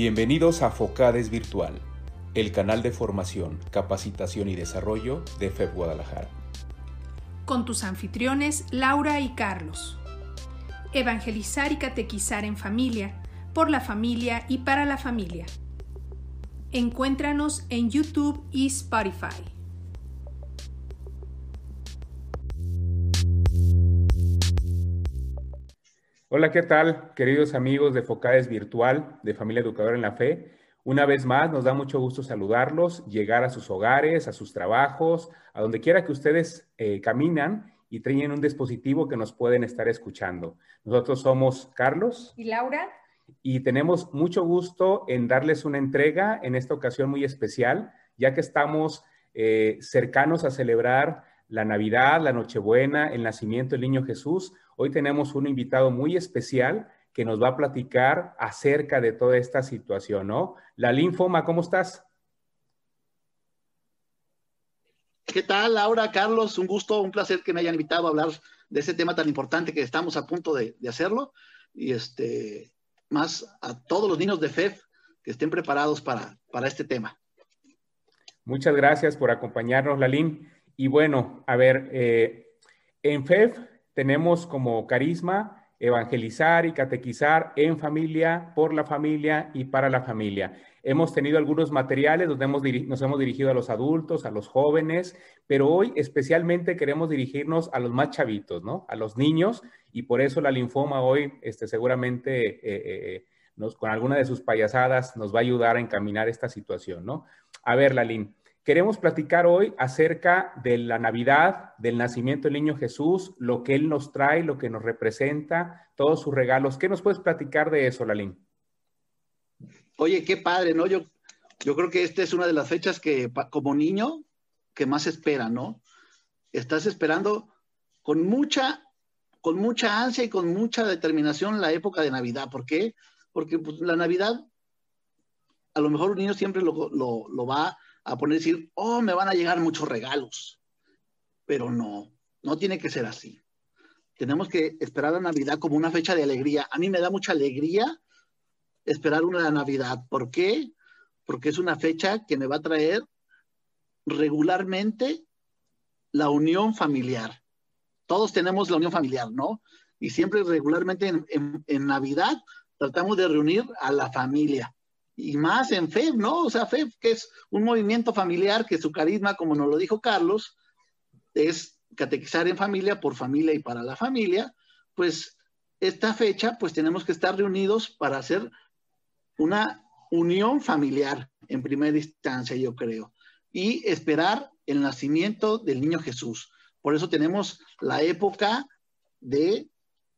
Bienvenidos a Focades Virtual, el canal de formación, capacitación y desarrollo de FEB Guadalajara. Con tus anfitriones Laura y Carlos. Evangelizar y catequizar en familia, por la familia y para la familia. Encuéntranos en YouTube y Spotify. Hola, ¿qué tal, queridos amigos de Focades Virtual, de Familia Educadora en la Fe? Una vez más, nos da mucho gusto saludarlos, llegar a sus hogares, a sus trabajos, a donde quiera que ustedes eh, caminan y traen un dispositivo que nos pueden estar escuchando. Nosotros somos Carlos. Y Laura. Y tenemos mucho gusto en darles una entrega en esta ocasión muy especial, ya que estamos eh, cercanos a celebrar la Navidad, la Nochebuena, el nacimiento del niño Jesús. Hoy tenemos un invitado muy especial que nos va a platicar acerca de toda esta situación, ¿no? La linfoma, ¿cómo estás? ¿Qué tal, Laura, Carlos? Un gusto, un placer que me hayan invitado a hablar de ese tema tan importante que estamos a punto de, hacerlo. Y este, más a todos los niños de FEF que estén preparados para, para este tema. Muchas gracias por acompañarnos, Lalín. Y bueno, a ver, eh, en FEF tenemos como carisma evangelizar y catequizar en familia, por la familia y para la familia. Hemos tenido algunos materiales donde hemos nos hemos dirigido a los adultos, a los jóvenes, pero hoy especialmente queremos dirigirnos a los más chavitos, ¿no? A los niños, y por eso la linfoma hoy este, seguramente eh, eh, nos, con alguna de sus payasadas nos va a ayudar a encaminar esta situación, ¿no? A ver, Lalín, Queremos platicar hoy acerca de la Navidad, del nacimiento del niño Jesús, lo que Él nos trae, lo que nos representa, todos sus regalos. ¿Qué nos puedes platicar de eso, Lalín? Oye, qué padre, ¿no? Yo, yo creo que esta es una de las fechas que como niño que más espera, ¿no? Estás esperando con mucha, con mucha ansia y con mucha determinación la época de Navidad. ¿Por qué? Porque pues, la Navidad, a lo mejor un niño siempre lo, lo, lo va a poner decir, oh, me van a llegar muchos regalos. Pero no, no tiene que ser así. Tenemos que esperar la Navidad como una fecha de alegría. A mí me da mucha alegría esperar una Navidad. ¿Por qué? Porque es una fecha que me va a traer regularmente la unión familiar. Todos tenemos la unión familiar, ¿no? Y siempre regularmente en, en Navidad tratamos de reunir a la familia y más en FEB, ¿no? O sea, FEB, que es un movimiento familiar que su carisma, como nos lo dijo Carlos, es catequizar en familia, por familia y para la familia, pues esta fecha, pues tenemos que estar reunidos para hacer una unión familiar en primera instancia, yo creo, y esperar el nacimiento del niño Jesús. Por eso tenemos la época de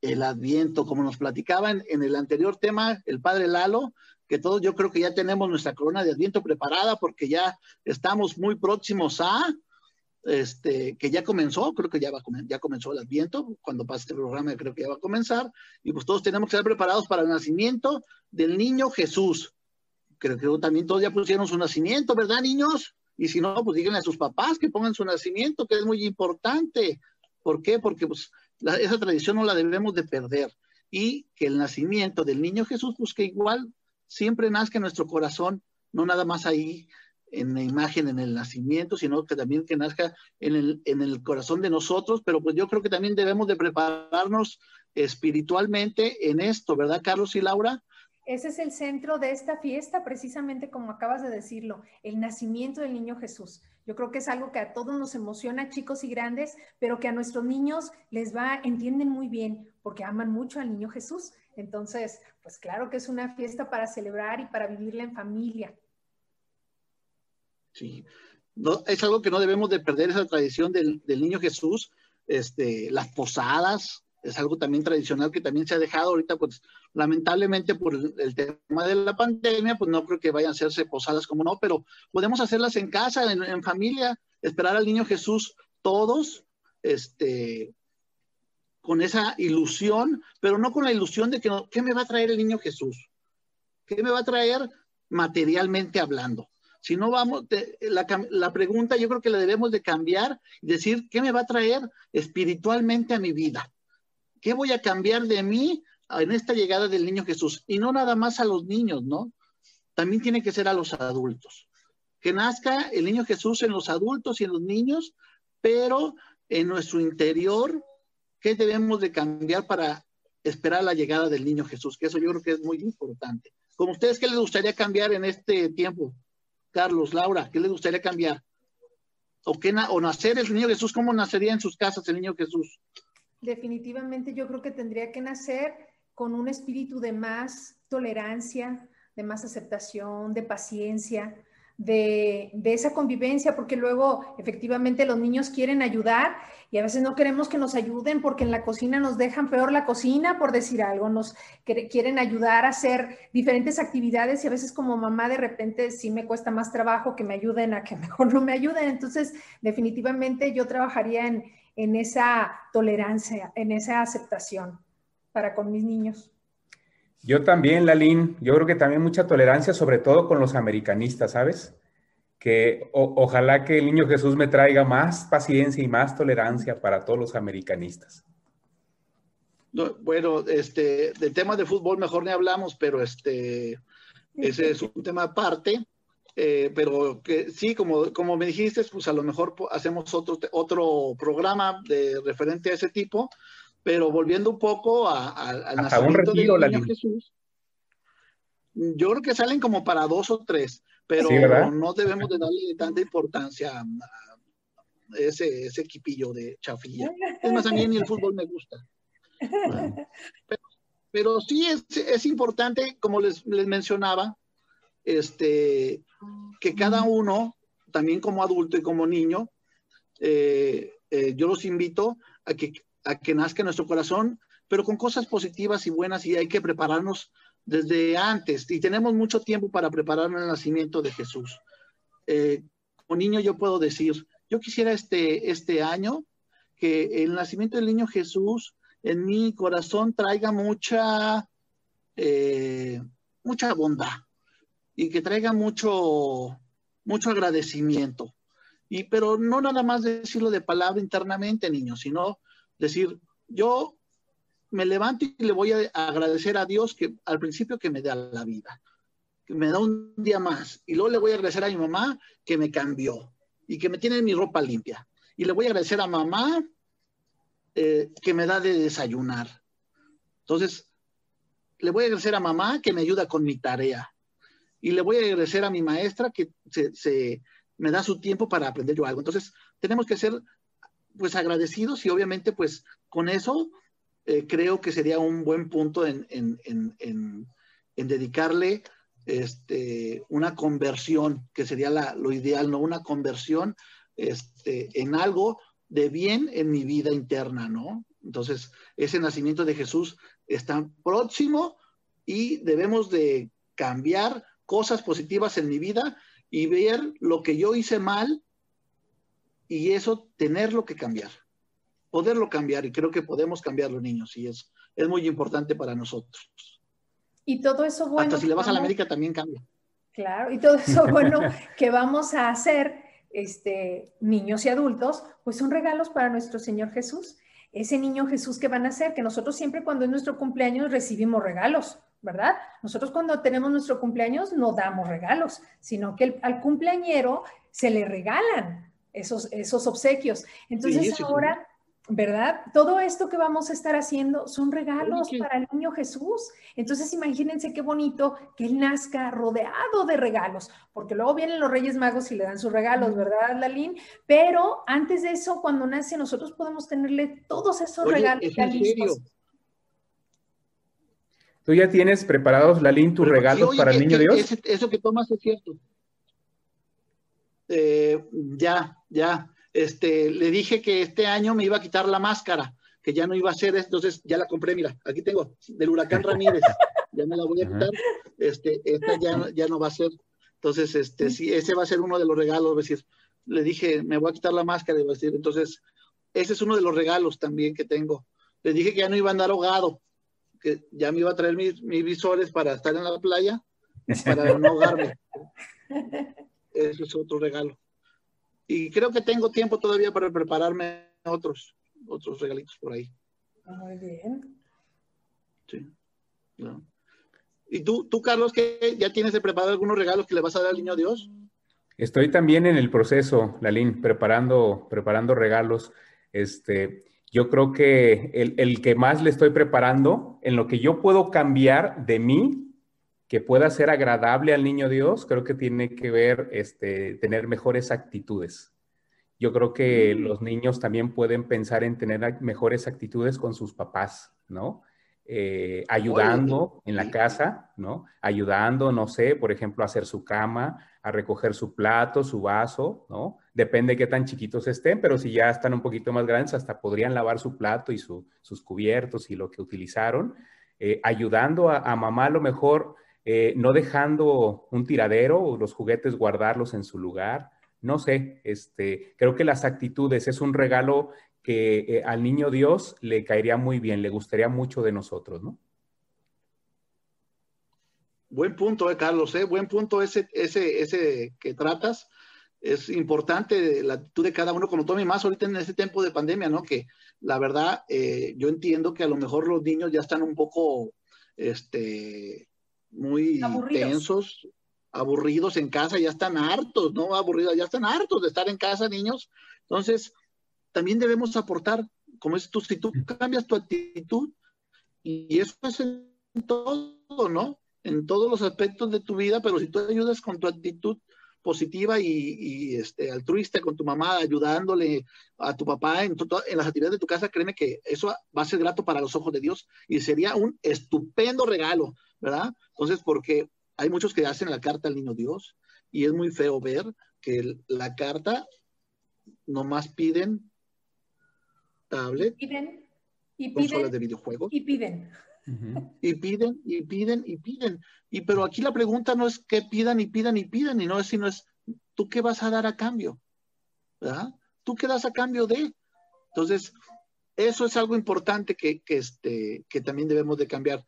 el Adviento, como nos platicaba en, en, el anterior tema el padre Lalo, que todos yo creo que ya tenemos nuestra corona de Adviento preparada porque ya estamos muy próximos a, este, que ya comenzó, creo que ya, va, ya comenzó el Adviento, cuando pase este programa creo que ya va a comenzar, y pues todos tenemos que estar preparados para el nacimiento del niño Jesús. Creo que también todos ya pusieron su nacimiento, ¿verdad, niños? Y si no, pues díganle a sus papás que pongan su nacimiento, que es muy importante. ¿Por qué? Porque pues, esa tradición no la debemos de perder. Y que el nacimiento del niño Jesús, pues que igual siempre nazca en nuestro corazón, no nada más ahí en la imagen, en el nacimiento, sino que también que nazca en el, en el corazón de nosotros, pero pues yo creo que también debemos de prepararnos espiritualmente en esto, ¿verdad, Carlos y Laura? Ese es el centro de esta fiesta, precisamente como acabas de decirlo, el nacimiento del niño Jesús. Yo creo que es algo que a todos nos emociona, chicos y grandes, pero que a nuestros niños les va, entienden muy bien, porque aman mucho al niño Jesús. Entonces, pues claro que es una fiesta para celebrar y para vivirla en familia. Sí, es algo que no debemos de perder esa tradición del, niño Jesús, este, las posadas, es algo también tradicional que también se ha dejado ahorita, pues lamentablemente por el, tema de la pandemia, pues no creo que vayan a hacerse posadas como no, pero podemos hacerlas en casa, en, en familia, esperar al niño Jesús todos, este, con esa ilusión, pero no con la ilusión de que ¿qué me va a traer el niño Jesús? ¿Qué me va a traer materialmente hablando? Si no vamos, la, la, pregunta yo creo que la debemos de cambiar decir, ¿qué me va a traer espiritualmente a mi vida? ¿Qué voy a cambiar de mí en esta llegada del niño Jesús? Y no nada más a los niños, ¿no? también tiene que ser a los adultos. Que nazca el niño Jesús en los adultos y en los niños, pero en nuestro interior, ¿qué debemos de cambiar para esperar la llegada del niño Jesús? Que eso yo creo que es muy importante. Como ustedes, ¿qué les gustaría cambiar en este tiempo? Carlos, Laura, ¿qué les gustaría cambiar? ¿O, qué o nacer el niño Jesús? ¿Cómo nacería en sus casas el niño Jesús? Definitivamente yo creo que tendría que nacer con un espíritu de más tolerancia, de más aceptación, de paciencia, de, esa convivencia, porque luego efectivamente los niños quieren ayudar y a veces no queremos que nos ayuden porque en la cocina nos dejan peor la cocina, por decir algo, nos quieren ayudar a hacer diferentes actividades y a veces como mamá de repente sí me cuesta más trabajo que me ayuden a que mejor no me ayuden. Entonces, definitivamente yo trabajaría en, en esa tolerancia, en esa aceptación para con mis niños. Yo también, Lalín, yo creo que también mucha tolerancia, sobre todo con los americanistas, ¿sabes? Que ojalá que el niño Jesús me traiga más paciencia y más tolerancia para todos los americanistas. bueno, este, del tema de fútbol mejor ni hablamos, pero este, ese es un tema aparte. Eh, pero que sí, como, como me dijiste, pues a lo mejor hacemos otro, otro programa de referente a ese tipo, pero volviendo un poco al nacimiento del niño Jesús, yo creo que salen como para dos o tres, pero no debemos de darle tanta importancia a ese, ese equipillo de chafilla. Es más, a mí ni el fútbol me gusta. Pero, sí es, es, importante, como les, les mencionaba, este, que cada uno, también como adulto y como niño, eh, eh, yo los invito a que que nazca nuestro corazón, pero con cosas positivas y buenas y hay que prepararnos desde antes y tenemos mucho tiempo para preparar el nacimiento de Jesús. Eh, como niño yo puedo decir, yo quisiera este, este año que el nacimiento del niño Jesús en mi corazón traiga mucha, eh, mucha bondad y que traiga mucho, mucho agradecimiento. Y, pero no nada más decirlo de palabra internamente, niño, sino decir, yo me levanto y le voy a agradecer a Dios que al principio que me da la vida, que me da un día más. Y luego le voy a agradecer a mi mamá que me cambió y que me tiene mi ropa limpia. Y le voy a agradecer a mamá eh, que me da de desayunar. Entonces, le voy a agradecer a mamá que me ayuda con mi tarea. Y le voy a agradecer a mi maestra que se, me da su tiempo para aprender yo algo. Entonces, tenemos que ser pues agradecidos y obviamente pues con eso eh, creo que sería un buen punto en, dedicarle este, una conversión, que sería lo ideal, ¿no? Una conversión este, en algo de bien en mi vida interna, ¿no? Entonces, ese nacimiento de Jesús está próximo y debemos de cambiar cosas positivas en mi vida y ver lo que yo hice mal y eso tenerlo que cambiar, poderlo cambiar y creo que podemos cambiarlo, niños, y es, es muy importante para nosotros. Y todo eso bueno. Hasta si le vas a la América también cambia. Claro, y todo eso bueno que vamos a hacer, este, niños y adultos, pues son regalos para nuestro Señor Jesús. Ese niño Jesús que van a hacer, que nosotros siempre cuando es nuestro cumpleaños recibimos regalos, ¿verdad? Nosotros cuando tenemos nuestro cumpleaños no damos regalos, sino que al cumpleañero se le regalan esos, esos obsequios. Entonces ahora, ¿verdad? Todo esto que vamos a estar haciendo son regalos para el niño Jesús. Entonces imagínense qué bonito que él nazca rodeado de regalos, porque luego vienen los Reyes Magos y le dan sus regalos, ¿verdad, Lalín? Pero antes de eso, cuando nace, nosotros podemos tenerle todos esos regalos ¿Tú ya tienes preparados, Lalín, tus regalos para el niño Dios? eso que tomas es cierto. Eh, ya, ya, este, le dije que este año me iba a quitar la máscara, que ya no iba a ser, entonces ya la compré, mira, aquí tengo, del huracán Ramírez, ya me la voy a quitar, este, esta ya, ya no va a ser, entonces, este, sí, ese va a ser uno de los regalos, decir, le dije, me voy a quitar la máscara, y decir, entonces, ese es uno de los regalos también que tengo. Le dije que ya no iba a andar ahogado, que ya me iba a traer mis, mis visores para estar en la playa, para no ahogarme. Ese es otro regalo. Y creo que tengo tiempo todavía para prepararme otros, otros regalitos por ahí. Muy bien. Sí. ¿Y tú, tú Carlos, que ya tienes preparado algunos regalos que le vas a dar al niño Dios? Estoy también en el proceso, Lalín, preparando, preparando regalos. Este, yo creo que el, el, que más le estoy preparando, en lo que yo puedo cambiar de mí, que pueda ser agradable al niño Dios, creo que tiene que ver este, tener mejores actitudes. Yo creo que mm. los niños también pueden pensar en tener mejores actitudes con sus papás, ¿no? Eh, ayudando en la casa, ¿no? Ayudando, no sé, por ejemplo, a hacer su cama, a recoger su plato, su vaso, ¿no? Depende de qué tan chiquitos estén, pero si ya están un poquito más grandes, hasta podrían lavar su plato y sus cubiertos y lo que utilizaron, eh, ayudando a, mamá a lo mejor, eh, no dejando un tiradero o los juguetes guardarlos en su lugar. No sé, este, creo que las actitudes es un regalo que eh, al niño Dios le caería muy bien, le gustaría mucho de nosotros, ¿no? Buen punto, eh, Carlos, eh, buen punto ese, ese, ese que tratas. Es importante la actitud de cada uno, como tome más ahorita en este tiempo de pandemia, ¿no? Que la verdad, yo entiendo que a lo mejor los niños ya están un poco, este, muy tensos, aburridos en casa, ya están hartos, ¿no? Aburridos, ya están hartos de estar en casa, niños. Entonces, también debemos aportar, como es tú, si tú cambias tu actitud, y eso es en todo, ¿no? En todos los aspectos de tu vida, pero si tú ayudas con tu actitud positiva y, este, altruista con tu mamá, ayudándole a tu papá en, en las actividades de tu casa, créeme que eso va a ser grato para los ojos de Dios y sería un estupendo regalo, ¿verdad? Entonces, porque hay muchos que hacen la carta al niño Dios y es muy feo ver que la carta nomás piden tablet, piden, y consolas de videojuegos. Y piden. Y piden, y piden, y piden. Y pero aquí la pregunta no es que pidan y pidan y pidan, y no es sino es, ¿tú qué vas a dar a cambio? ¿Verdad? ¿Tú qué das a cambio de? Entonces, eso es algo importante que, que, este, que también debemos de cambiar,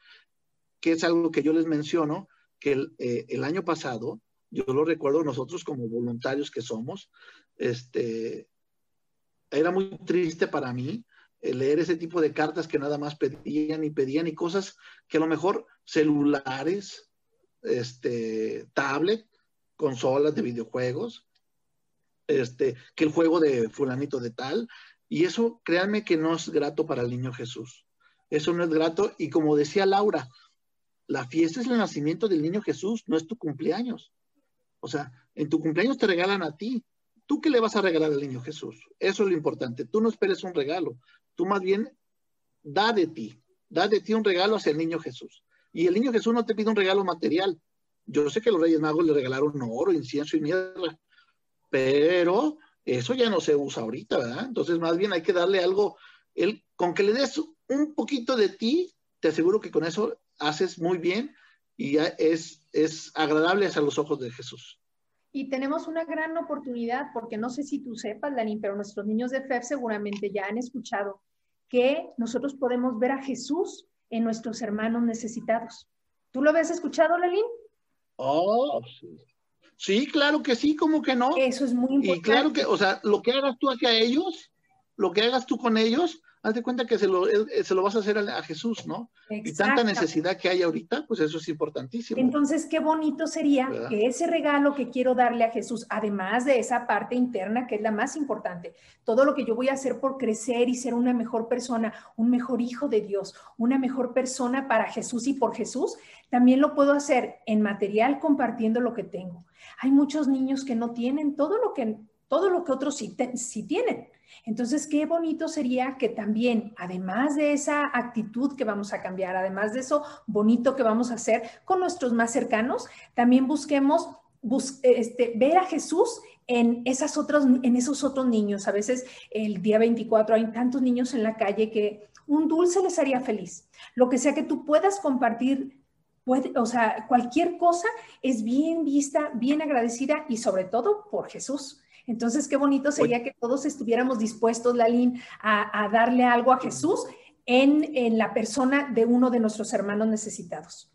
que es algo que yo les menciono, que el, eh, el año pasado, yo lo recuerdo nosotros como voluntarios que somos, este, era muy triste para mí eh, leer ese tipo de cartas que nada más pedían y pedían y cosas que a lo mejor celulares, este, tablet, consolas de videojuegos, este, que el juego de fulanito de tal, y eso créanme que no es grato para el niño Jesús. Eso no es grato y como decía Laura, la fiesta es el nacimiento del niño Jesús, no es tu cumpleaños. O sea, en tu cumpleaños te regalan a ti, ¿Tú qué le vas a regalar al niño Jesús? Eso es lo importante. Tú no esperes un regalo. Tú más bien da de ti. Da de ti un regalo hacia el niño Jesús. Y el niño Jesús no te pide un regalo material. Yo sé que los Reyes Magos le regalaron oro, incienso y mierda. Pero eso ya no se usa ahorita, ¿verdad? Entonces, más bien hay que darle algo. El, con que le des un poquito de ti, te aseguro que con eso haces muy bien y es, es agradable hacia los ojos de Jesús. Y tenemos una gran oportunidad, porque no sé si tú sepas, Lanín, pero nuestros niños de FEF seguramente ya han escuchado que nosotros podemos ver a Jesús en nuestros hermanos necesitados. ¿Tú lo habías escuchado, Lalín? Oh, sí. Sí, claro que sí, como que no. Eso es muy importante. Y claro que, o sea, lo que hagas tú hacia ellos, lo que hagas tú con ellos, haz de cuenta que se lo, eh, se lo vas a hacer a, Jesús, ¿no? Y tanta necesidad que hay ahorita, pues eso es importantísimo. Entonces, qué bonito sería que ese regalo que quiero darle a Jesús, además de esa parte interna que es la más importante, todo lo que yo voy a hacer por crecer y ser una mejor persona, un mejor hijo de Dios, una mejor persona para Jesús y por Jesús, también lo puedo hacer en material compartiendo lo que tengo. Hay muchos niños que no tienen todo lo que, todo lo que otros sí, sí tienen. Entonces, qué bonito sería que también, además de esa actitud que vamos a cambiar, además de eso bonito que vamos a hacer con nuestros más cercanos, también busquemos este, ver a Jesús en, esas otras, en esos otros niños. A veces el día 24 hay tantos niños en la calle que un dulce les haría feliz. Lo que sea que tú puedas compartir o sea, cualquier cosa es bien vista, bien agradecida y sobre todo por Jesús. Entonces, qué bonito sería que todos estuviéramos dispuestos, Lalín, a, a darle algo a Jesús en, la persona de uno de nuestros hermanos necesitados.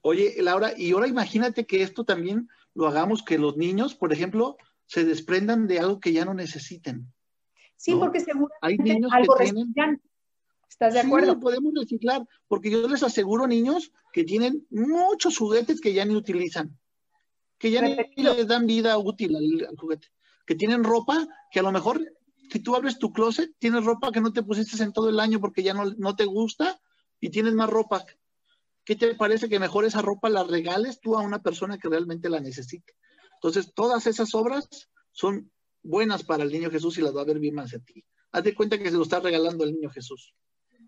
Oye, Laura, y ahora imagínate que esto también lo hagamos, que los niños, por ejemplo, se desprendan de algo que ya no necesiten. Sí, porque seguro hay niños que tienen, ¿Estás de acuerdo? Sí, podemos reciclar, porque yo les aseguro, niños, que tienen muchos juguetes que ya ni utilizan, que ya ni les dan vida útil al, juguete, que tienen ropa que a lo mejor, si tú abres tu closet, tienes ropa que no te pusiste en todo el año porque ya no, no te gusta y tienes más ropa. ¿Qué te parece que mejor esa ropa la regales tú a una persona que realmente la necesite? Entonces, todas esas obras son buenas para el niño Jesús y las va a ver bien más a ti. Haz de cuenta que se lo está regalando el niño Jesús.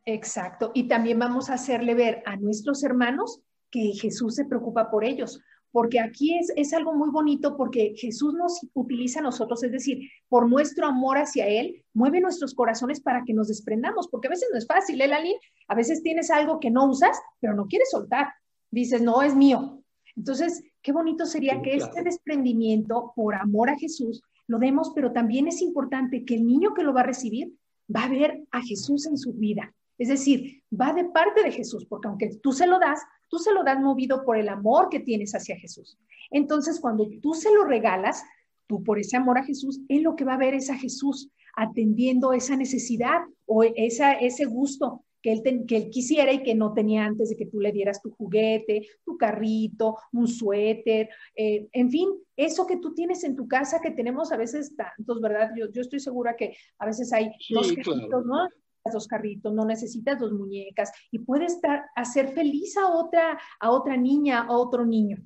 Exacto. Y también vamos a hacerle ver a nuestros hermanos que Jesús se preocupa por ellos. Porque aquí es, es algo muy bonito porque Jesús nos utiliza a nosotros, es decir, por nuestro amor hacia Él, mueve nuestros corazones para que nos desprendamos, porque a veces no es fácil, ¿eh, Lali? A veces tienes algo que no usas, pero no quieres soltar. Dices, no, es mío. Entonces, qué bonito sería que este desprendimiento por amor a Jesús lo demos, pero también es importante que el niño que lo va a recibir va a ver a Jesús en su vida. Es decir, va de parte de Jesús, porque aunque tú se lo das, tú se lo das movido por el amor que tienes hacia Jesús. Entonces, cuando tú se lo regalas, tú por ese amor a Jesús, él lo que va a ver es a Jesús atendiendo esa necesidad o esa, ese gusto que él, que él quisiera y que no tenía antes de que tú le dieras tu juguete, tu carrito, un suéter, eh, en fin, eso que tú tienes en tu casa que tenemos a veces tantos, ¿verdad? Yo, yo estoy segura que a veces hay dos carritos, ¿no? Dos carritos, no necesitas dos muñecas y puedes estar, hacer feliz a otra, a otra niña, a otro niño.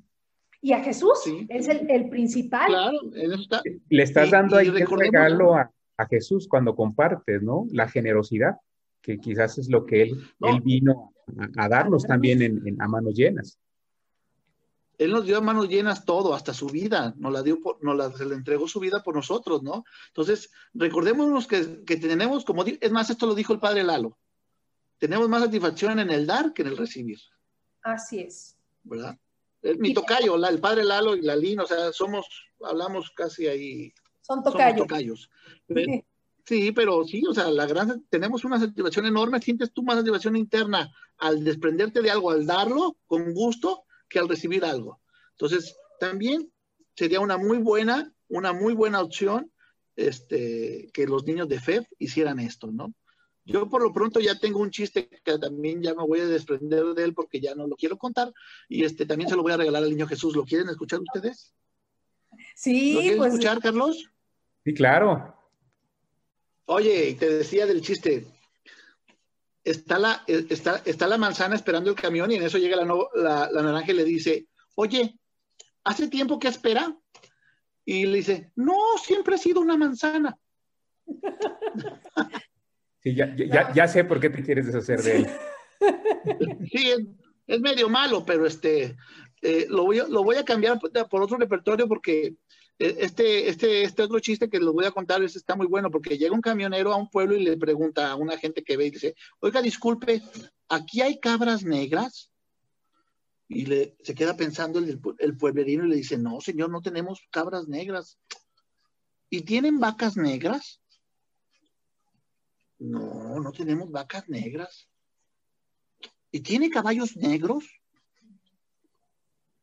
Y a Jesús es el, el, principal. Claro, está. Le estás dando ahí el regalo a, a, Jesús cuando compartes, ¿no? La generosidad que quizás es lo que él, él vino a, darnos también en, a manos llenas. Él nos dio a manos llenas todo, hasta su vida, nos la dio, por, nos la, se le entregó su vida por nosotros, ¿no? Entonces, recordémonos que, que tenemos, como, es más, esto lo dijo el padre Lalo, tenemos más satisfacción en el dar que en el recibir. Así es. ¿Verdad? El, mi tocayo, el padre Lalo y la Lina, o sea, somos, hablamos casi ahí. Son tocayos. Tocayos. Sí, pero sí, o sea, la gran, tenemos una satisfacción enorme, sientes tú más satisfacción interna al desprenderte de algo, al darlo con gusto, que al recibir algo. Entonces, también sería una muy buena, una muy buena opción este, que los niños de FEF hicieran esto, ¿no? Yo por lo pronto ya tengo un chiste que también ya me voy a desprender de él porque ya no lo quiero contar y este también se lo voy a regalar al niño Jesús. ¿Lo quieren escuchar ustedes? Sí. ¿Lo quieren pues, escuchar, Carlos? Sí, claro. Oye, te decía del chiste. Está la, está, está la manzana esperando el camión y en eso llega la, la, naranja y le dice, oye, ¿hace tiempo que espera? Y le dice, no, siempre ha sido una manzana. Sí, ya, ya, ya, sé por qué te quieres deshacer de él. Sí, es, medio malo, pero este, eh, lo, voy a, lo voy a cambiar por otro repertorio porque e, este, este, este otro chiste que les voy a contar es, está muy bueno porque llega un camionero a un pueblo y le pregunta a una gente que ve y dice, oiga, disculpe, ¿aquí hay cabras negras? Y le, se queda pensando el, el pueblerino y le dice, no, señor, no tenemos cabras negras. ¿Y tienen vacas negras? No, no tenemos vacas negras. ¿Y tiene caballos negros?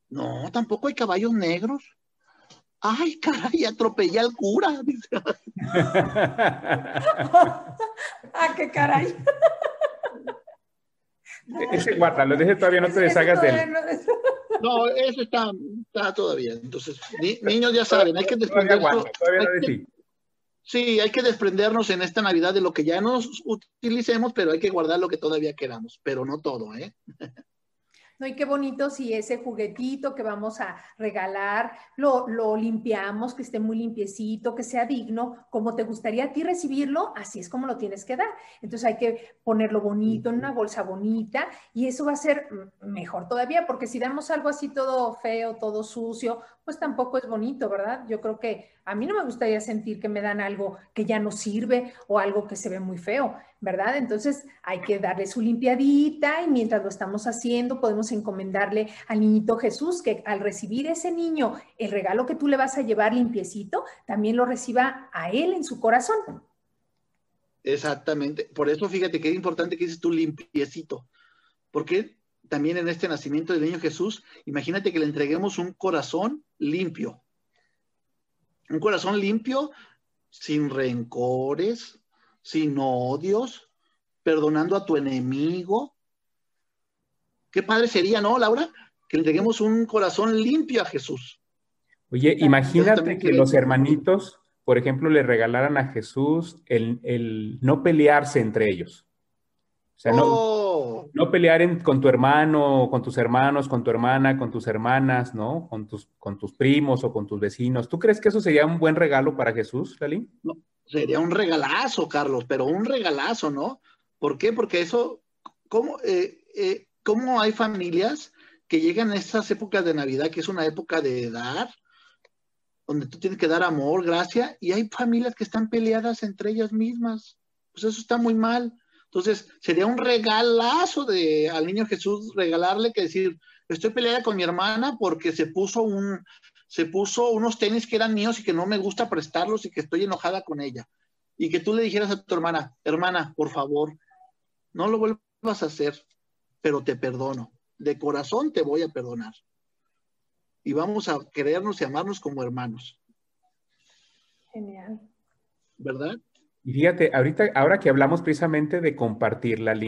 No, tampoco hay caballos negros ay, caray, atropellé al cura. ah, qué caray. Ese guárdalo, ese todavía no te deshagas de él. No, ese está, está todavía. Entonces, niños ya saben, hay que desprendernos. sí, hay que desprendernos en esta Navidad de lo que ya nos utilicemos, pero hay que guardar lo que todavía queramos, pero no todo, ¿eh? ¿No? Y qué bonito si ese juguetito que vamos a regalar lo, lo limpiamos, que esté muy limpiecito, que sea digno, como te gustaría a ti recibirlo, así es como lo tienes que dar. Entonces hay que ponerlo bonito en una bolsa bonita y eso va a ser mejor todavía, porque si damos algo así todo feo, todo sucio, pues tampoco es bonito, ¿verdad? Yo creo que a mí no me gustaría sentir que me dan algo que ya no sirve o algo que se ve muy feo, ¿verdad? Entonces hay que darle su limpiadita y mientras lo estamos haciendo podemos encomendarle al niñito Jesús que al recibir ese niño el regalo que tú le vas a llevar limpiecito, también lo reciba a él en su corazón. Exactamente. Por eso fíjate que es importante que dices tú limpiecito. Porque también en este nacimiento del niño Jesús, imagínate que le entreguemos un corazón limpio. Un corazón limpio, sin rencores, sin odios, perdonando a tu enemigo. Qué padre sería, ¿no, Laura? Que le entreguemos un corazón limpio a Jesús. Oye, imagínate que los hermanitos, por ejemplo, le regalaran a Jesús el, no pelearse entre ellos. O sea, no, oh. No pelear con tu hermano, con tus hermanos, con tu hermana, con tus hermanas, ¿no? Con tus, primos o con tus vecinos. ¿Tú crees que eso sería un buen regalo para Jesús, Lalín? No, sería un regalazo, Carlos, pero un regalazo, ¿no? ¿Por qué? Porque eso, ¿cómo, eh, eh, ¿cómo hay familias que llegan a estas épocas de Navidad, que es una época de dar, donde tú tienes que dar amor, gracia, y hay familias que están peleadas entre ellas mismas. Pues eso está muy mal. Entonces, sería un regalazo de al niño Jesús regalarle que decir, estoy peleada con mi hermana porque se puso un se puso unos tenis que eran míos y que no me gusta prestarlos y que estoy enojada con ella. Y que tú le dijeras a tu hermana, hermana, por favor, no lo vuelvas a hacer, pero te perdono. De corazón te voy a perdonar y vamos a querernos y amarnos como hermanos. Genial. ¿Verdad? Y fíjate, ahorita, ahora que hablamos precisamente de compartir, la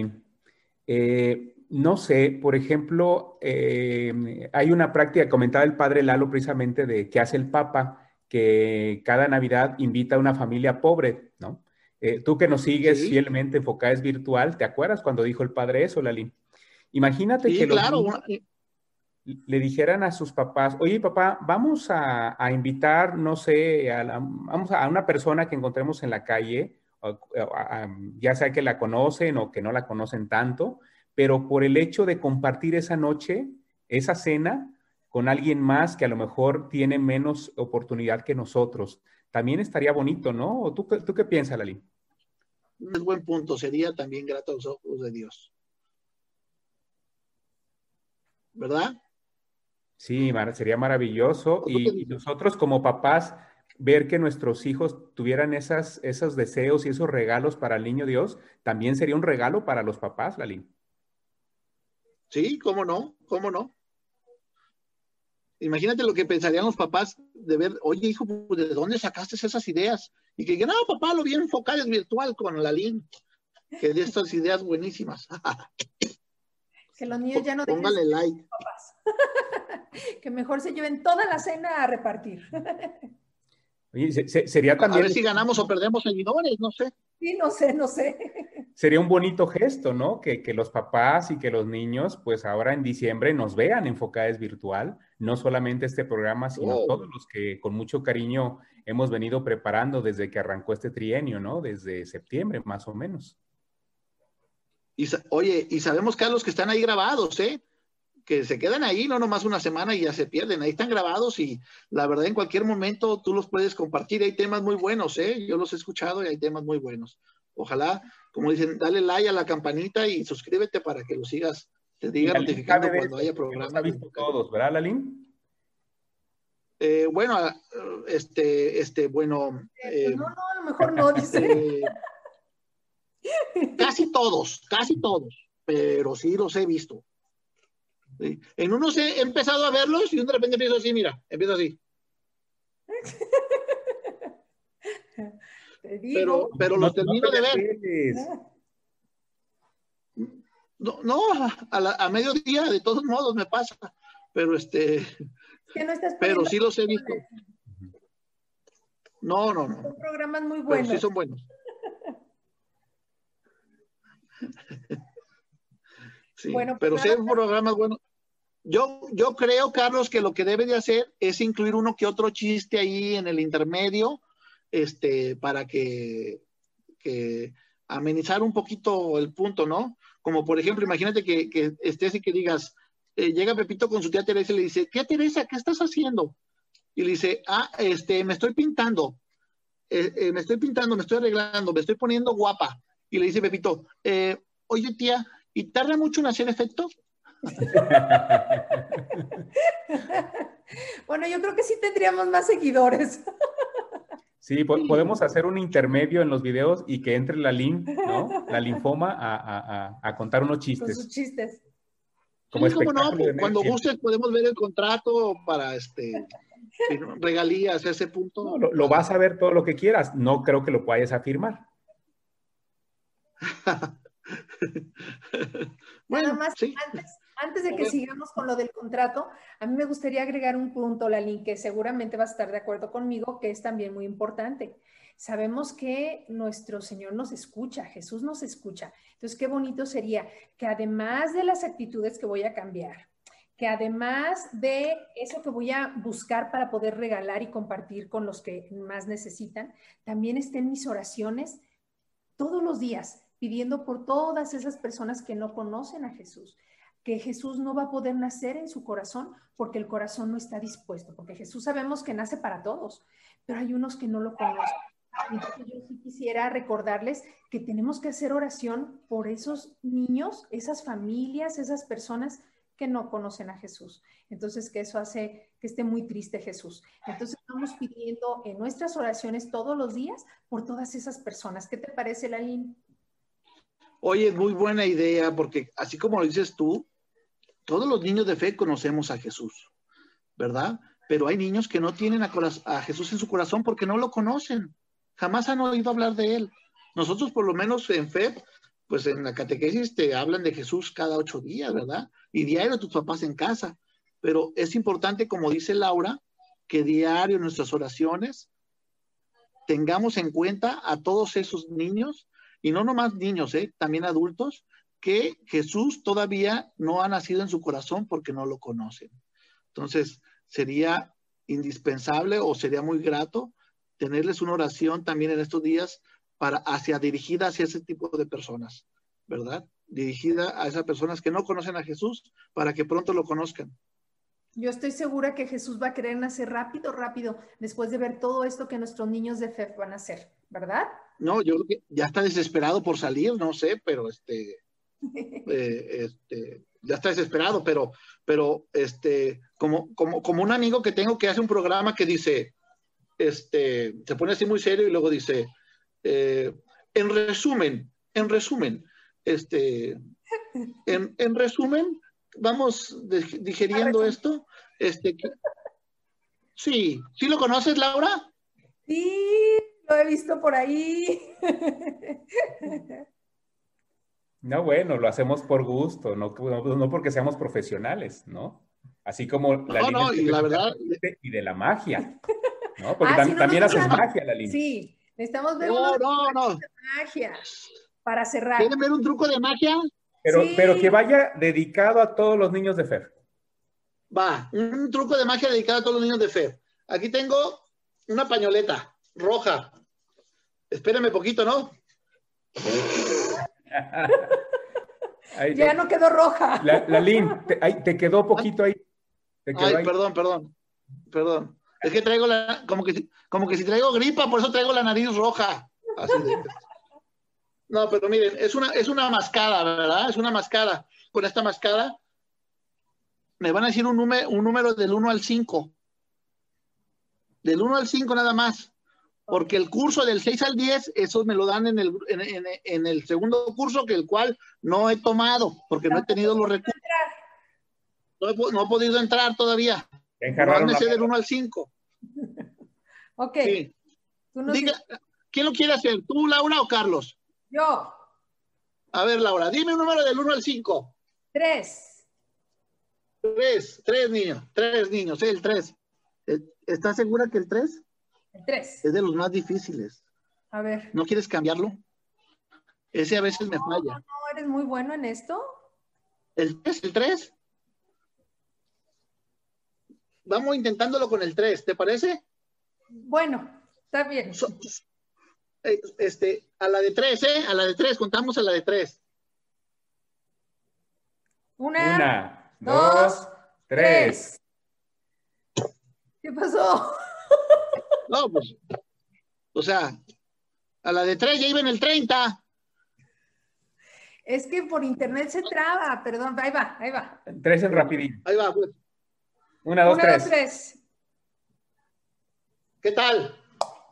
eh, no sé, por ejemplo, eh, hay una práctica, comentaba el padre Lalo precisamente de que hace el Papa, que cada Navidad invita a una familia pobre, ¿no? Eh, tú que nos sigues fielmente en es Virtual, ¿te acuerdas cuando dijo el padre eso, Lalín? Imagínate que claro, le dijeran a sus papás, oye papá, vamos a, invitar, no sé, a, vamos a una persona que encontremos en la calle, ya sea que la conocen o que no la conocen tanto, pero por el hecho de compartir esa noche, esa cena, con alguien más que a lo mejor tiene menos oportunidad que nosotros, también estaría bonito, ¿no? ¿Tú, tú qué piensas, Lali? Es buen punto, sería también grato a los ojos de Dios. ¿Verdad? Sí, sería maravilloso. Y, nosotros como papás, ver que nuestros hijos tuvieran esas, esos deseos y esos regalos para el niño Dios, también sería un regalo para los papás, Lalín. Sí, cómo no, cómo no. Imagínate lo que pensarían los papás de ver, oye, hijo, ¿de dónde sacaste esas ideas? Y que no, papá, lo vi en Focales Virtual con Lalín, que de estas ideas buenísimas. que los niños ya no Póngale like. que mejor se lleven toda la cena a repartir. sería también... A ver si ganamos o perdemos seguidores, no sé. Sí, no sé, no sé. Sería un bonito gesto, ¿no? Que, los papás y que los niños, pues ahora en diciembre nos vean en Virtual, no solamente este programa, sino oh. todos los que con mucho cariño hemos venido preparando desde que arrancó este trienio, ¿no? Desde septiembre, más o menos. Y, oye, y sabemos, Carlos, que están ahí grabados, ¿eh? Que se quedan ahí, no nomás una semana y ya se pierden. Ahí están grabados y la verdad en cualquier momento tú los puedes compartir. Hay temas muy buenos, ¿eh? Yo los he escuchado y hay temas muy buenos. Ojalá, como dicen, dale like a la campanita y suscríbete para que lo sigas, te diga notificando cuando haya programas. Ha visto todos, ¿verdad, Lalín? Eh, bueno, este, este, bueno. Eh, no, no, a lo mejor no, dice. casi todos, casi todos, pero sí los he visto. En unos he empezado a verlos y de repente empiezo así, mira, empiezo así. Pero, pero los termino de ver. No, no a, a, mediodía, de todos modos, me pasa. Pero este. pero sí los he visto. No, no, no. Son programas muy buenos. sí son buenos. Sí, bueno, pero sí, programas buenos. Yo, yo creo, Carlos, que lo que debe de hacer es incluir uno que otro chiste ahí en el intermedio, este, para que, amenizar un poquito el punto, ¿no? Como por ejemplo, imagínate que, estés y que digas, eh, llega Pepito con su tía Teresa y le dice, ¿qué Teresa? ¿Qué estás haciendo? Y le dice, ah, este, me estoy pintando, eh, eh, me estoy pintando, me estoy arreglando, me estoy poniendo guapa. Y le dice Pepito, oye tía, ¿y tarda mucho en hacer efecto? bueno, yo creo que sí tendríamos más seguidores. Sí, podemos hacer un intermedio en los videos y que entre la link, ¿no? La linfoma a, contar unos chistes. Con sus chistes. Como no, cuando gustes podemos ver el contrato para este regalías ese punto. lo, vas a ver todo lo que quieras. No creo que lo vayas a firmar. bueno, más, antes, de que sigamos con lo del contrato, a mí me gustaría agregar un punto, Lalín, que seguramente vas a estar de acuerdo conmigo, que es también muy importante. Sabemos que nuestro Señor nos escucha, Jesús nos escucha. Entonces, qué bonito sería que además de las actitudes que voy a cambiar, que además de eso que voy a buscar para poder regalar y compartir con los que más necesitan, también estén mis oraciones todos los días pidiendo por todas esas personas que no conocen a Jesús, que Jesús no va a poder nacer en su corazón porque el corazón no está dispuesto, porque Jesús sabemos que nace para todos, pero hay unos que no lo conocen. Entonces yo sí quisiera recordarles que tenemos que hacer oración por esos niños, esas familias, esas personas que no conocen a Jesús. Entonces, que eso hace que esté muy triste Jesús. Entonces, estamos pidiendo en nuestras oraciones todos los días por todas esas personas. ¿Qué te parece, Lalín? Oye, muy buena idea, porque así como lo dices tú, todos los niños de fe conocemos a Jesús, ¿verdad? Pero hay niños que no tienen a, Jesús en su corazón porque no lo conocen. Jamás han oído hablar de él. Nosotros, por lo menos en fe, pues en la catequesis te hablan de Jesús cada ocho días, ¿verdad? Y diario tus papás en casa. Pero es importante, como dice Laura, que diario en nuestras oraciones tengamos en cuenta a todos esos niños, y no nomás niños, ¿eh? también adultos, que Jesús todavía no ha nacido en su corazón porque no lo conocen. Entonces, sería indispensable o sería muy grato tenerles una oración también en estos días para hacia dirigida hacia ese tipo de personas, ¿verdad? Dirigida a esas personas que no conocen a Jesús para que pronto lo conozcan. Yo estoy segura que Jesús va a querer nacer rápido, rápido, después de ver todo esto que nuestros niños de fe van a hacer, ¿verdad? No, yo creo que ya está desesperado por salir, no sé, pero este, eh, este, ya está desesperado, pero, pero este, como, como, como un amigo que tengo que hace un programa que dice, este, se pone así muy serio y luego dice, eh, en resumen, en resumen, este, en, resumen, vamos digeriendo esto. Este, sí, ¿sí lo conoces, Laura? Sí, lo he visto por ahí. No, bueno, lo hacemos por gusto, no, no, porque seamos profesionales, ¿no? Así como la no, no, y la verdad y de la magia, ¿no? Porque ah, también haces magia, la línea. Sí, Necesitamos ver no, no, no. magia para cerrar. ¿Quieren ver un truco de magia? Pero, pero que vaya dedicado a todos los niños de FER. Va, un truco de magia dedicado a todos los niños de FER. Aquí tengo una pañoleta roja. Espérame poquito, ¿no? ya no quedó roja. La, Lin, te, quedó poquito ahí. Ay, perdón, perdón. Perdón. Es que traigo la, como que, como que si traigo gripa, por eso traigo la nariz roja. No, pero miren, es una, es una mascada, ¿verdad? Es una mascada. Con esta mascada me van a decir un número, un número del 1 al 5. Del 1 al 5 nada más. Porque el curso del 6 al 10, eso me lo dan en el, en, el segundo curso, que el cual no he tomado, porque no he tenido los recursos. No he, no he podido entrar todavía. Háganse del 1 al 5. ok. ¿Quién lo quiere hacer? ¿Tú, Laura o Carlos? Yo. A ver, Laura, dime un número del 1 al 5. 3. 3, 3 niños, 3 niños, el 3. ¿Estás segura que el 3? El 3. Es de los más difíciles. A ver. ¿No quieres cambiarlo? Ese a veces me falla. No, eres muy bueno en esto. ¿El 3? ¿El 3? vamos intentándolo con el 3, ¿te parece? Bueno, está bien. Eh, este, a la de 3, ¿eh? A la de 3, contamos a la de 3. Una, Una dos, tres. ¿Qué pasó? No, pues, o sea, a la de 3 ya iba en el 30. Es que por internet se traba, perdón, ahí va, ahí va. 3 en rapidín. Ahí va, pues. Una, dos, tres. ¿Qué tal?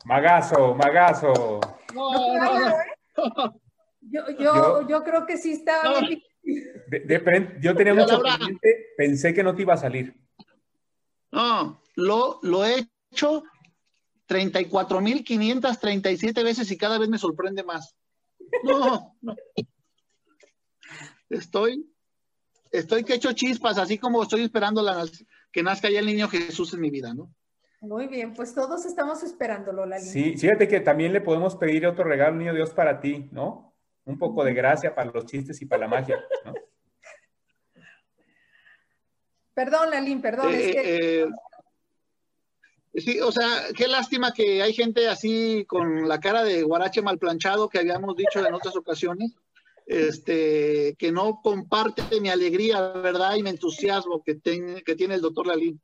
Magazo, magazo. No, no, no, yo, yo, yo, creo que sí estaba yo tenía mucho pendiente, pensé que no te iba a salir. No, lo, lo he hecho 34.537 veces y cada vez me sorprende más. No, no. estoy, estoy que echo chispas, así como estoy esperando que nazca ya el niño Jesús en mi vida, ¿no? Muy bien, pues todos estamos esperándolo, la Sí, fíjate que también le podemos pedir otro regalo, niño Dios, para ti, ¿no? Un poco de gracia para los chistes y para la magia, ¿no? Perdón, Lalín, perdón. es que... Eh, eh, sí, o sea, qué lástima que hay gente así con la cara de guarache mal planchado que habíamos dicho en otras ocasiones, este, que no comparte mi alegría, ¿verdad? Y mi entusiasmo que, que tiene el doctor Lalín.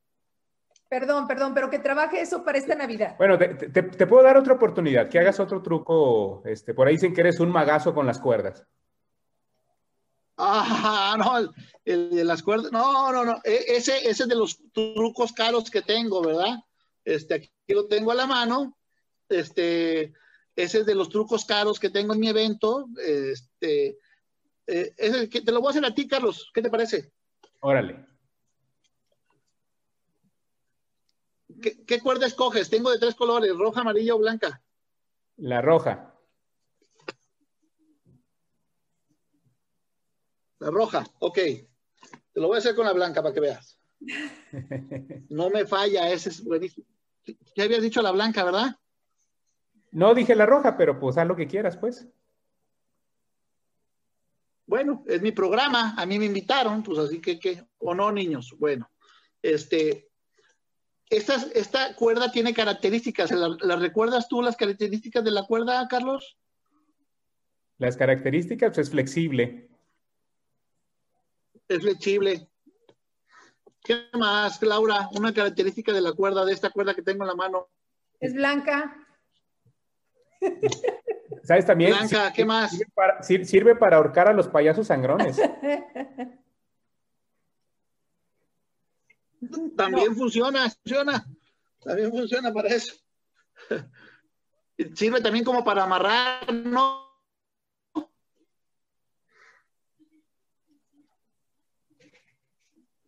Perdón, perdón, pero que trabaje eso para esta Navidad. Bueno, te, puedo dar otra oportunidad, que hagas otro truco. Este, por ahí dicen que eres un magazo con las cuerdas. Ah, no, el, de las cuerdas, no, no, no, e, ese, ese es de los trucos caros que tengo, ¿verdad? Este, aquí lo tengo a la mano, este, ese es de los trucos caros que tengo en mi evento, este, eh, ese, te lo voy a hacer a ti, Carlos, ¿qué te parece? Órale. ¿Qué, cuerda escoges? Tengo de tres colores, roja, amarilla o blanca. La roja. La roja, ok. Te lo voy a hacer con la blanca para que veas. No me falla, ese es buenísimo. Ya habías dicho la blanca, ¿verdad? No dije la roja, pero pues haz lo que quieras, pues. Bueno, es mi programa, a mí me invitaron, pues así que, ¿qué? ¿O no, niños? Bueno, este, esta, cuerda tiene características. ¿La, recuerdas tú las características de la cuerda, Carlos? Las características es flexible. Es flexible. ¿Qué más, Laura? Una característica de la cuerda, de esta cuerda que tengo en la mano. Es blanca. ¿Sabes también? Blanca, ¿qué más? Sirve para, sirve para ahorcar a los payasos sangrones. También funciona, funciona. También funciona para eso. Sirve también como para amarrar, ¿no?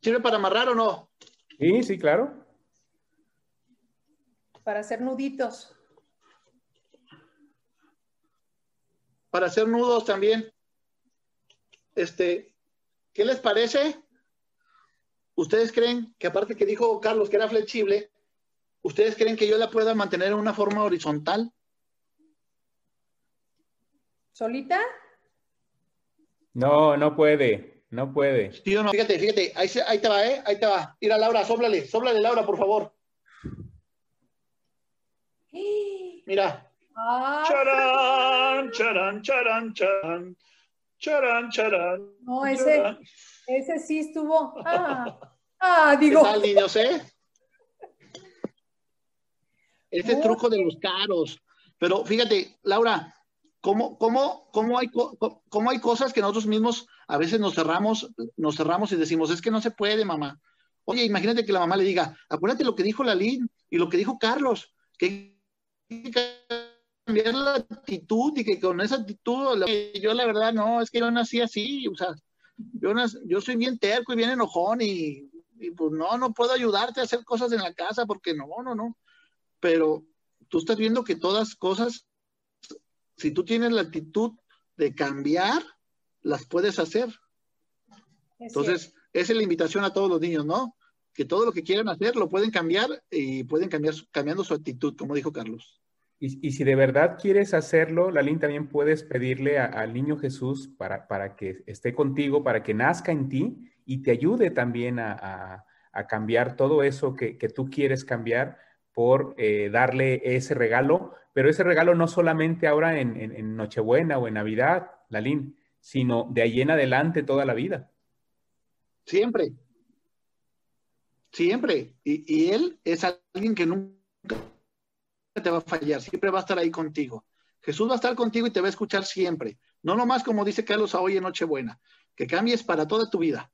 ¿Sirve para amarrar o no? Sí, sí, claro. Para hacer nuditos. Para hacer nudos también. Este, ¿qué les parece? ¿Ustedes creen que aparte que dijo Carlos que era flexible, ¿ustedes creen que yo la pueda mantener en una forma horizontal? ¿Solita? No, no puede, no puede. Sí no, fíjate, fíjate, ahí, ahí te va, ¿eh? Ahí te va. Mira, Laura, sóblale, sóblale, Laura, por favor. Mira. Ah. Charán, charán, charán, charán. Charán, charán. No, ese. Ese sí estuvo. Ah, ah digo. ¿Qué tal, niños, eh? Ese truco de los caros. Pero fíjate, Laura, ¿cómo, cómo, cómo, hay, cómo hay cosas que nosotros mismos a veces nos cerramos, nos cerramos y decimos, es que no se puede, mamá? Oye, imagínate que la mamá le diga, acuérdate lo que dijo Lalín y lo que dijo Carlos, que hay que cambiar la actitud y que con esa actitud, yo la verdad no, es que yo nací así, o sea, yo, yo soy bien terco y bien enojón y, pues no, no puedo ayudarte a hacer cosas en la casa porque no, no, no. Pero tú estás viendo que todas cosas, si tú tienes la actitud de cambiar, las puedes hacer. Entonces, esa es la invitación a todos los niños, ¿no? Que todo lo que quieran hacer lo pueden cambiar y pueden cambiar cambiando su actitud, como dijo Carlos. Y, si de verdad quieres hacerlo, Lalín, también puedes pedirle al niño Jesús para, para, que esté contigo, para que nazca en ti y te ayude también a, cambiar todo eso que, tú quieres cambiar por eh, darle ese regalo, pero ese regalo no solamente ahora en, Nochebuena o en Navidad, Lalín, sino de ahí en adelante toda la vida. Siempre. Siempre. Y, y él es alguien que nunca te va a fallar, siempre va a estar ahí contigo. Jesús va a estar contigo y te va a escuchar siempre. No nomás como dice Carlos a hoy en Nochebuena, que cambies para toda tu vida.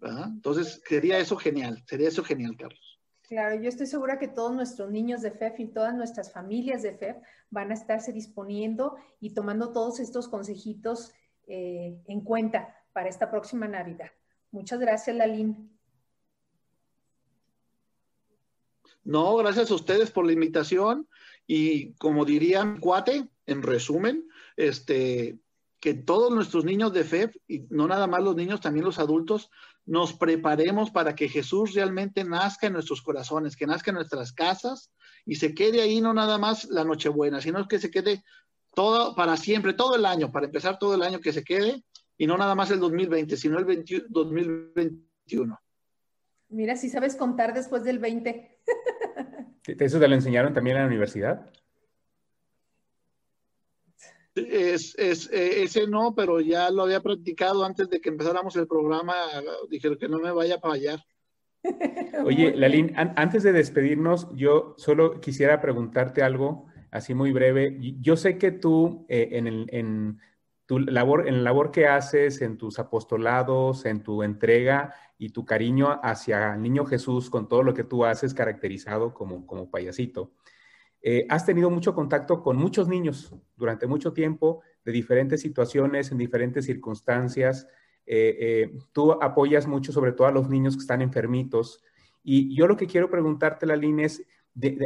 Entonces, sería eso genial, sería eso genial, Carlos. Claro, yo estoy segura que todos nuestros niños de FEF y todas nuestras familias de FEF van a estarse disponiendo y tomando todos estos consejitos eh, en cuenta para esta próxima Navidad. Muchas gracias, Lalín. No, gracias a ustedes por la invitación y como diría cuate, en resumen, este, que todos nuestros niños de fe, y no nada más los niños, también los adultos, nos preparemos para que Jesús realmente nazca en nuestros corazones, que nazca en nuestras casas y se quede ahí no nada más la Nochebuena, sino que se quede todo para siempre, todo el año, para empezar todo el año que se quede y no nada más el 2020, sino el 2021. Mira, si sabes contar después del 20. ¿Eso te lo enseñaron también en la universidad? Es, es, eh, ese no, pero ya lo había practicado antes de que empezáramos el programa. Dije que no me vaya a fallar. Oye, Lalín, antes de despedirnos, yo solo quisiera preguntarte algo así muy breve. Yo sé que tú eh, en, el, en, tu labor, en la labor que haces, en tus apostolados, en tu entrega y tu cariño hacia el niño Jesús con todo lo que tú haces caracterizado como, como payasito. Eh, has tenido mucho contacto con muchos niños durante mucho tiempo, de diferentes situaciones, en diferentes circunstancias. Eh, tú apoyas mucho sobre todo a los niños que están enfermitos. Y yo lo que quiero preguntarte, Laline, es,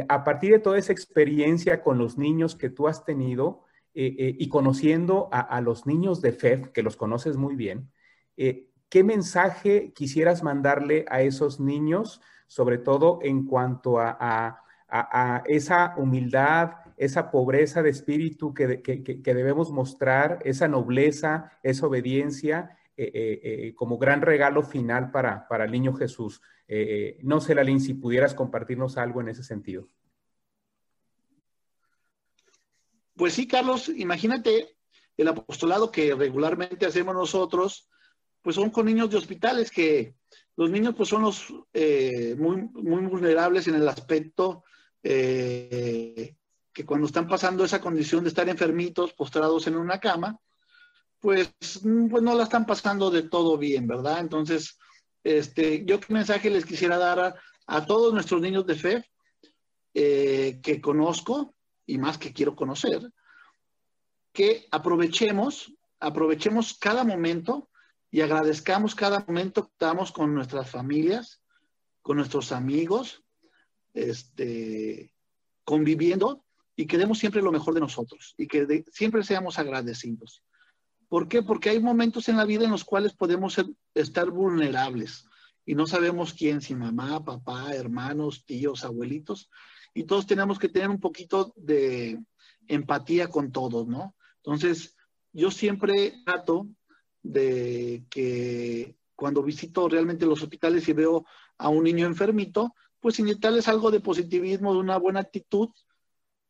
a partir de toda esa experiencia con los niños que tú has tenido y conociendo a, los niños de FEF, que los conoces muy bien, ¿qué mensaje quisieras mandarle a esos niños, sobre todo en cuanto a a, esa humildad, esa pobreza de espíritu que, debemos mostrar, esa nobleza, esa obediencia eh, eh, eh, como gran regalo final para, para el niño Jesús. no sé, Lalín, si pudieras compartirnos algo en ese sentido. Pues sí, Carlos, imagínate el apostolado que regularmente hacemos nosotros, pues son con niños de hospitales que los niños pues son los muy, muy vulnerables en el aspecto eh, que cuando están pasando esa condición de estar enfermitos, postrados en una cama, pues, pues no la están pasando de todo bien, ¿verdad? Entonces, este, yo qué mensaje les quisiera dar a, todos nuestros niños de fe eh, que conozco y más que quiero conocer, que aprovechemos, aprovechemos cada momento y agradezcamos cada momento que estamos con nuestras familias, con nuestros amigos, este, conviviendo y que demos siempre lo mejor de nosotros y que siempre seamos agradecidos. ¿Por qué? Porque hay momentos en la vida en los cuales podemos estar vulnerables y no sabemos quién, si mamá, papá, hermanos, tíos, abuelitos, y todos tenemos que tener un poquito de empatía con todos, ¿no? Entonces, yo siempre trato de que cuando visito realmente los hospitales y veo a un niño enfermito, pues inyectarles algo de positivismo, de una buena actitud.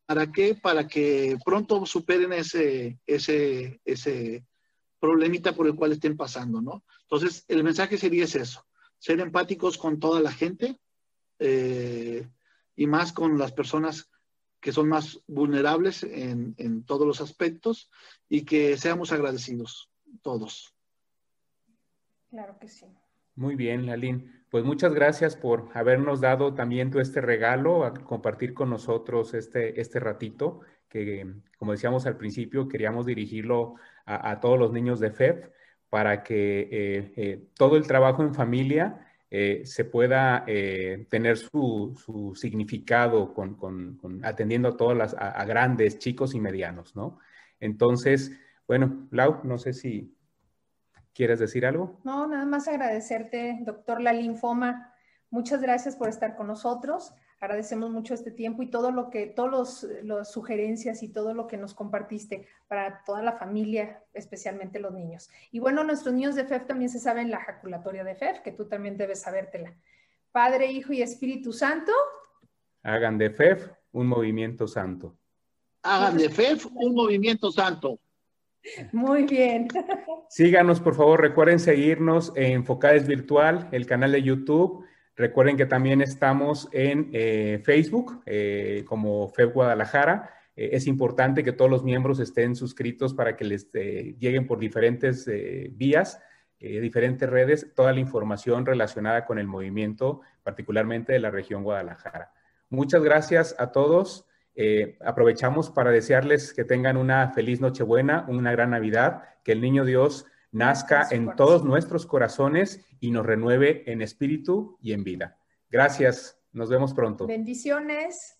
¿Para qué? Para que pronto superen ese, ese, ese problemita por el cual estén pasando, ¿no? Entonces, el mensaje sería es eso, ser empáticos con toda la gente eh, y más con las personas que son más vulnerables en, en todos los aspectos y que seamos agradecidos todos. Claro que sí. Muy bien, Lalín. Pues muchas gracias por habernos dado también tú este regalo, a compartir con nosotros este, este ratito, que como decíamos al principio, queríamos dirigirlo a, todos los niños de FEP para que eh, eh, todo el trabajo en familia eh, se pueda tener su, significado con, atendiendo a todas las, a, grandes, chicos y medianos, ¿no? Entonces, bueno, Lau, no sé si ¿Quieres decir algo? No, nada más agradecerte, doctor La Linfoma. Muchas gracias por estar con nosotros. Agradecemos mucho este tiempo y todo lo que, todas las sugerencias y todo lo que nos compartiste para toda la familia, especialmente los niños. Y bueno, nuestros niños de FEF también se saben la ejaculatoria de FEF, que tú también debes sabértela. Padre, Hijo y Espíritu Santo. Hagan de FEF un movimiento santo. Hagan de FEF un movimiento santo. Muy bien. Síganos, por favor. Recuerden seguirnos en Focales Virtual, el canal de YouTube. Recuerden que también estamos en eh, Facebook eh, como FEB Guadalajara. Eh, es importante que todos los miembros estén suscritos para que les lleguen por diferentes vías, diferentes redes, toda la información relacionada con el movimiento, particularmente de la región Guadalajara. Muchas gracias a todos. Aprovechamos para desearles que tengan una feliz Nochebuena, una gran Navidad, que el Niño Dios nazca en todos nuestros corazones y nos renueve en espíritu y en vida. Gracias, nos vemos pronto. Bendiciones.